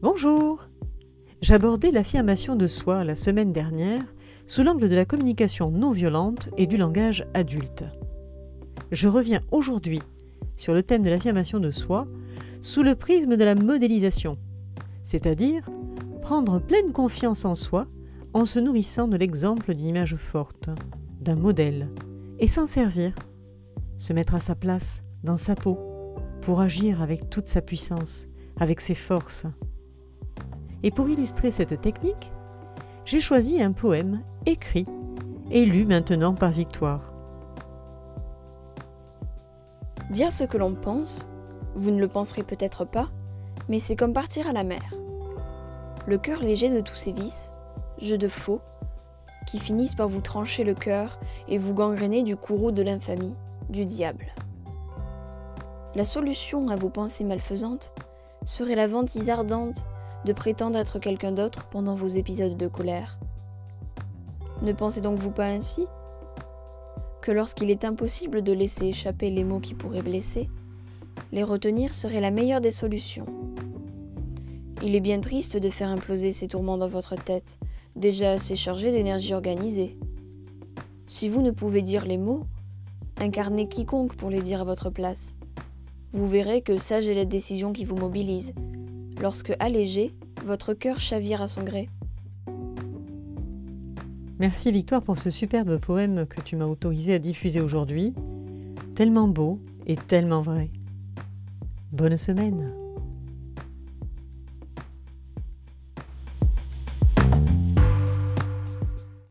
Bonjour J'abordais l'affirmation de soi la semaine dernière sous l'angle de la communication non violente et du langage adulte. Je reviens aujourd'hui sur le thème de l'affirmation de soi sous le prisme de la modélisation, c'est-à-dire prendre pleine confiance en soi en se nourrissant de l'exemple d'une image forte, d'un modèle, et s'en servir, se mettre à sa place, dans sa peau, pour agir avec toute sa puissance, avec ses forces. Et pour illustrer cette technique, j'ai choisi un poème écrit et lu maintenant par Victoire. Dire ce que l'on pense, vous ne le penserez peut-être pas, mais c'est comme partir à la mer. Le cœur léger de tous ces vices, jeux de faux, qui finissent par vous trancher le cœur et vous gangréner du courroux de l'infamie, du diable. La solution à vos pensées malfaisantes serait la vantise ardente de prétendre être quelqu'un d'autre pendant vos épisodes de colère. Ne pensez donc vous pas ainsi? Que lorsqu'il est impossible de laisser échapper les mots qui pourraient blesser, les retenir serait la meilleure des solutions. Il est bien triste de faire imploser ces tourments dans votre tête, déjà assez chargée d'énergie organisée. Si vous ne pouvez dire les mots, incarnez quiconque pour les dire à votre place. Vous verrez que sage est la décision qui vous mobilise, lorsque allégé, votre cœur chavire à son gré. Merci Victoire pour ce superbe poème que tu m'as autorisé à diffuser aujourd'hui. Tellement beau et tellement vrai. Bonne semaine